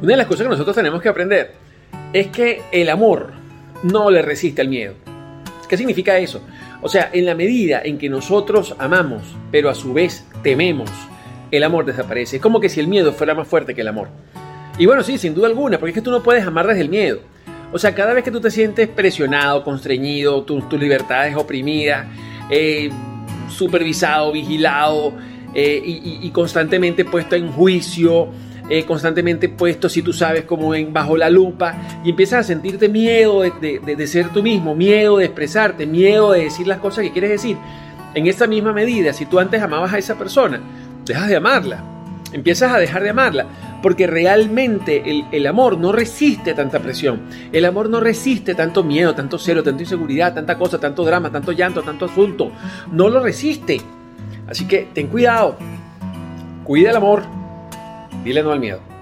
Una de las cosas que nosotros tenemos que aprender es que el amor no le resiste al miedo. ¿Qué significa eso? O sea, en la medida en que nosotros amamos, pero a su vez tememos, el amor desaparece. Es como que si el miedo fuera más fuerte que el amor. Y bueno, sí, sin duda alguna, porque es que tú no puedes amar desde el miedo. O sea, cada vez que tú te sientes presionado, constreñido, tu, tu libertad es oprimida, eh, supervisado, vigilado eh, y, constantemente puesto en juicio, eh, constantemente puesto, si tú sabes, como en bajo la lupa, y empiezas a sentirte miedo de, de, ser tú mismo, miedo de expresarte, miedo de decir las cosas que quieres decir. En esta misma medida, si tú antes amabas a esa persona, dejas de amarla, empiezas a dejar de amarla, porque realmente el, el, amor no resiste tanta presión, el amor no resiste tanto miedo, tanto celo, tanta inseguridad, tanta cosa, tanto drama, tanto llanto, tanto asunto, no lo resiste. Así que ten cuidado, cuida el amor, dile no al miedo.